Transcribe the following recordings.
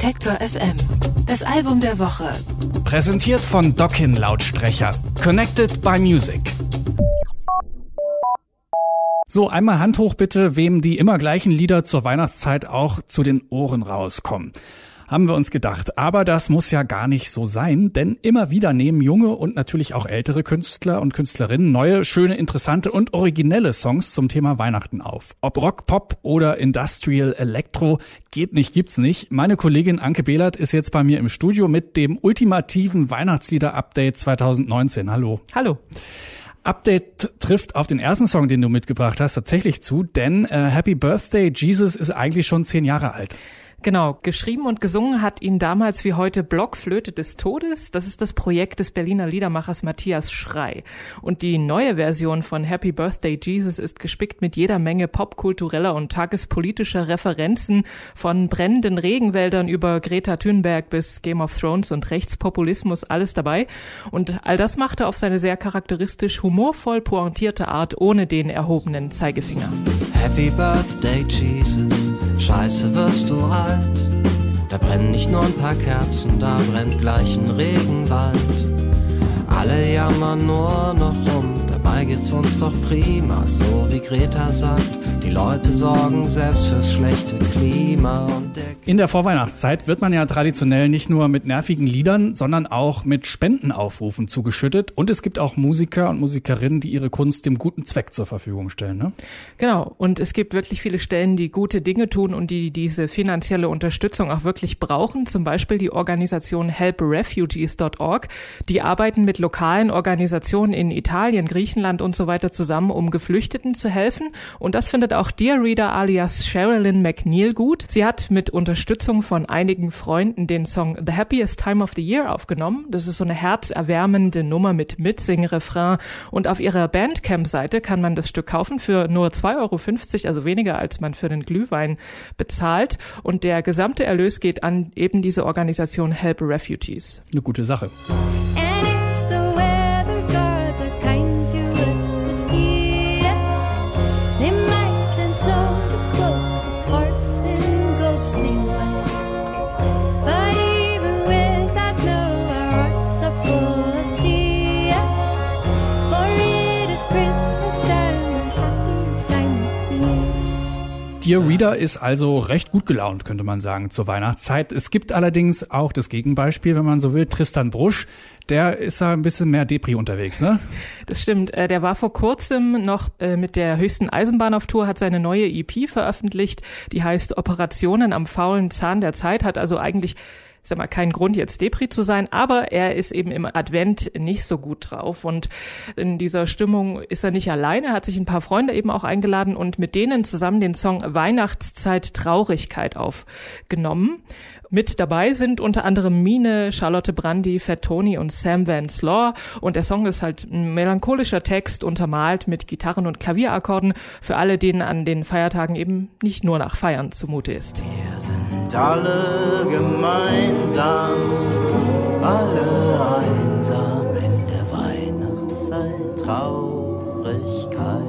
Detektor FM. Das Album der Woche. Präsentiert von Dockin Lautsprecher. Connected by Music. So, einmal Hand hoch bitte, wem die immer gleichen Lieder zur Weihnachtszeit auch zu den Ohren rauskommen haben wir uns gedacht. Aber das muss ja gar nicht so sein, denn immer wieder nehmen junge und natürlich auch ältere Künstler und Künstlerinnen neue, schöne, interessante und originelle Songs zum Thema Weihnachten auf. Ob Rock, Pop oder Industrial Electro, geht nicht, gibt's nicht. Meine Kollegin Anke Behlert ist jetzt bei mir im Studio mit dem ultimativen Weihnachtslieder-Update 2019. Hallo. Hallo. Update trifft auf den ersten Song, den du mitgebracht hast, tatsächlich zu, denn äh, Happy Birthday Jesus ist eigentlich schon zehn Jahre alt. Genau, geschrieben und gesungen hat ihn damals wie heute Blockflöte des Todes. Das ist das Projekt des Berliner Liedermachers Matthias Schrei. Und die neue Version von Happy Birthday Jesus ist gespickt mit jeder Menge popkultureller und tagespolitischer Referenzen von brennenden Regenwäldern über Greta Thunberg bis Game of Thrones und Rechtspopulismus, alles dabei. Und all das machte auf seine sehr charakteristisch humorvoll pointierte Art ohne den erhobenen Zeigefinger. Happy Birthday Jesus, scheiße wirst du alt. Da brennen nicht nur ein paar Kerzen, da brennt gleich ein Regenwald. Alle jammern nur noch rum, dabei geht's uns doch prima, so wie Greta sagt. Die Leute sorgen selbst fürs schlechte Klima. Und der In der Vorweihnachtszeit wird man ja traditionell nicht nur mit nervigen Liedern, sondern auch mit Spendenaufrufen zugeschüttet. Und es gibt auch Musiker und Musikerinnen, die ihre Kunst dem guten Zweck zur Verfügung stellen. Ne? Genau. Und es gibt wirklich viele Stellen, die gute Dinge tun und die diese finanzielle Unterstützung auch wirklich brauchen. Zum Beispiel die Organisation helprefugees.org. Die arbeiten mit lokalen Organisationen in Italien, Griechenland und so weiter zusammen, um Geflüchteten zu helfen. Und das findet auch Dear Reader alias Sherilyn McNeil gut. Sie hat mit Unterstützung von einigen Freunden den Song The Happiest Time of the Year aufgenommen. Das ist so eine herzerwärmende Nummer mit Mitsing-Refrain. Und auf ihrer Bandcamp-Seite kann man das Stück kaufen für nur 2,50 Euro, also weniger als man für den Glühwein bezahlt. Und der gesamte Erlös geht an eben diese Organisation Help Refugees. Eine gute Sache. And Dear Reader ist also recht gut gelaunt, könnte man sagen, zur Weihnachtszeit. Es gibt allerdings auch das Gegenbeispiel, wenn man so will, Tristan Brusch. Der ist da ein bisschen mehr Depri unterwegs, ne? Das stimmt. Äh, Der war vor kurzem noch äh, mit der höchsten Eisenbahn auf Tour, hat seine neue EP veröffentlicht, die heißt Operationen am faulen Zahn der Zeit, hat also eigentlich ich sag mal, keinen Grund jetzt Depri zu sein, aber er ist eben im Advent nicht so gut drauf und in dieser Stimmung ist er nicht alleine, hat sich ein paar Freunde eben auch eingeladen und mit denen zusammen den Song Weihnachtszeit Traurigkeit aufgenommen. Mit dabei sind unter anderem Mine, Charlotte Brandy, Fat und Sam Van Slaw. Und der Song ist halt ein melancholischer Text, untermalt mit Gitarren- und Klavierakkorden für alle, denen an den Feiertagen eben nicht nur nach Feiern zumute ist. Sind alle gemeinsam, alle einsam in der Weihnachtszeit, Traurigkeit.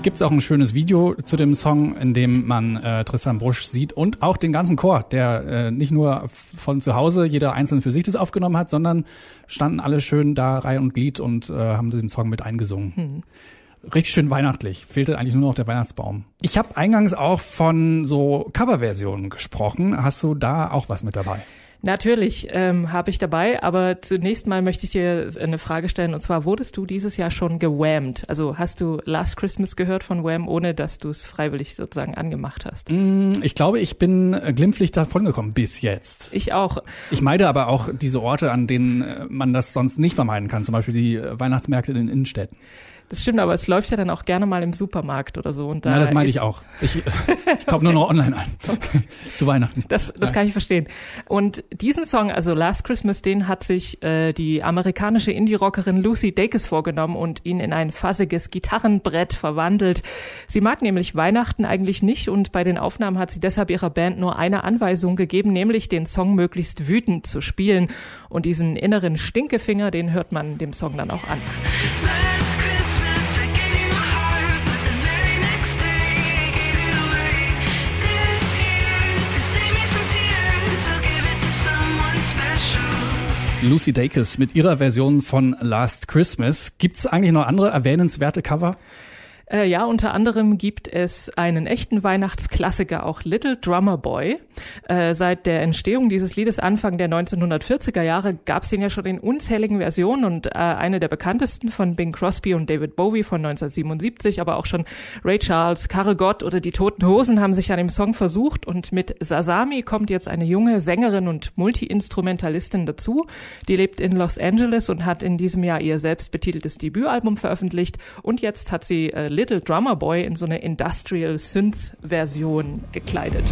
Gibt's auch ein schönes Video zu dem Song, in dem man äh, Tristan Brusch sieht und auch den ganzen Chor, der äh, nicht nur von zu Hause jeder einzeln für sich das aufgenommen hat, sondern standen alle schön da Reihe und Glied und äh, haben den Song mit eingesungen. Richtig schön weihnachtlich. Fehlte eigentlich nur noch der Weihnachtsbaum. Ich habe eingangs auch von so Coverversionen gesprochen. Hast du da auch was mit dabei? Natürlich ähm, habe ich dabei, aber zunächst mal möchte ich dir eine Frage stellen und zwar wurdest du dieses Jahr schon gewhammt? Also hast du Last Christmas gehört von Wham, ohne dass du es freiwillig sozusagen angemacht hast? Mm, Ich glaube, ich bin äh, glimpflich davongekommen bis jetzt. Ich auch. Ich meide aber auch diese Orte, an denen äh, man das sonst nicht vermeiden kann, zum Beispiel die äh, Weihnachtsmärkte in den Innenstädten. Das stimmt, aber es läuft ja dann auch gerne mal im Supermarkt oder so. Und da Ja, das meine ich auch. Ich, ich kaufe nur noch online ein. Zu Weihnachten. Das, das kann ich verstehen. Und diesen Song, also Last Christmas, den hat sich äh, die amerikanische Indie-Rockerin Lucy Dacus vorgenommen und ihn in ein fassiges Gitarrenbrett verwandelt. Sie mag nämlich Weihnachten eigentlich nicht und bei den Aufnahmen hat sie deshalb ihrer Band nur eine Anweisung gegeben, nämlich den Song möglichst wütend zu spielen. Und diesen inneren Stinkefinger, den hört man dem Song dann auch an. Lucy Dacus mit ihrer Version von Last Christmas. Gibt's eigentlich noch andere erwähnenswerte Cover? Äh, ja, unter anderem gibt es einen echten Weihnachtsklassiker, auch Little Drummer Boy. Äh, seit der Entstehung dieses Liedes Anfang der 1940er Jahre gab es den ja schon in unzähligen Versionen und äh, eine der bekanntesten von Bing Crosby und David Bowie von 1977, aber auch schon Ray Charles, Karre Gott oder die Toten Hosen haben sich an dem Song versucht und mit Sasami kommt jetzt eine junge Sängerin und Multi-Instrumentalistin dazu. Die lebt in Los Angeles und hat in diesem Jahr ihr selbst betiteltes Debütalbum veröffentlicht und jetzt hat sie äh, Little Drummer Boy in so eine Industrial Synth Version gekleidet.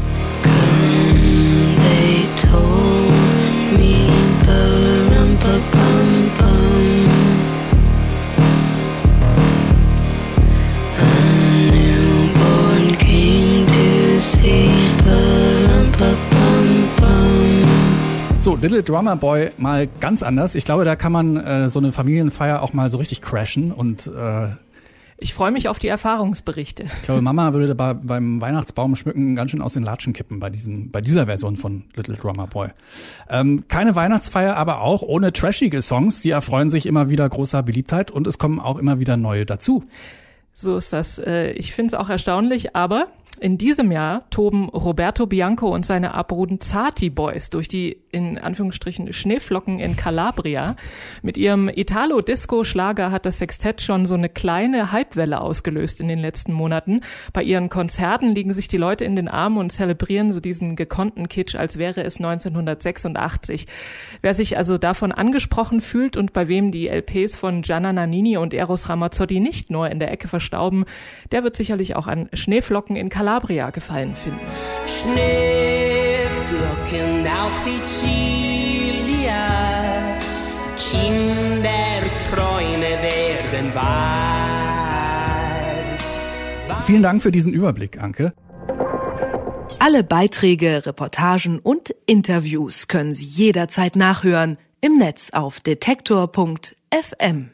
So, Little Drummer Boy mal ganz anders. Ich glaube, da kann man äh, so eine Familienfeier auch mal so richtig crashen und äh, Ich freue mich auf die Erfahrungsberichte. ich glaube, Mama würde bei, beim Weihnachtsbaum schmücken ganz schön aus den Latschen kippen bei diesem, bei dieser Version von Little Drummer Boy. Ähm, keine Weihnachtsfeier, aber auch ohne trashige Songs. Die erfreuen sich immer wieder großer Beliebtheit und es kommen auch immer wieder neue dazu. So ist das. Äh, Ich finde es auch erstaunlich, aber in diesem Jahr toben Roberto Bianco und seine Abruden Zati Boys durch die in Anführungsstrichen Schneeflocken in Calabria. Mit ihrem Italo-Disco-Schlager hat das Sextett schon so eine kleine Hypewelle ausgelöst in den letzten Monaten. Bei ihren Konzerten liegen sich die Leute in den Armen und zelebrieren so diesen gekonnten Kitsch, als wäre es 1986. Wer sich also davon angesprochen fühlt und bei wem die LPs von Gianna Nannini und Eros Ramazzotti nicht nur in der Ecke verstauben, der wird sicherlich auch an Schneeflocken in Calabria gefallen finden. Schneeflocken auf Sizilien, Kinderträume werden wahr. Vielen Dank für diesen Überblick, Anke. Alle Beiträge, Reportagen und Interviews können Sie jederzeit nachhören im Netz auf detektor.fm.